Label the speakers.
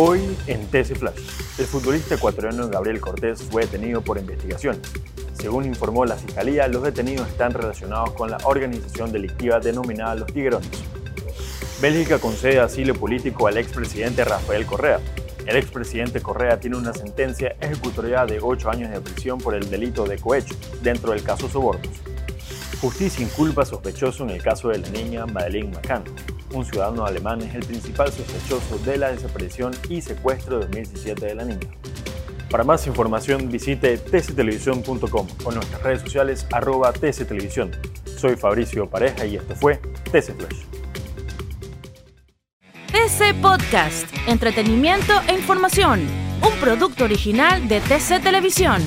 Speaker 1: Hoy en TC Flash, el futbolista ecuatoriano Gabriel Cortés fue detenido por investigación. Según informó la Fiscalía, los detenidos están relacionados con la organización delictiva denominada Los Tiguerones. Bélgica concede asilo político al expresidente Rafael Correa. El expresidente Correa tiene una sentencia ejecutoria de 8 años de prisión por el delito de cohecho, dentro del caso Sobornos. Justicia inculpa sospechoso en el caso de la niña Madeleine McCann. Un ciudadano alemán es el principal sospechoso de la desaparición y secuestro de 2017 de la niña. Para más información visite tctelevisión.com o nuestras redes sociales arroba tctelevisión. Soy Fabricio Pareja y esto fue TC Flash.
Speaker 2: TC Podcast, entretenimiento e información, un producto original de TC Televisión.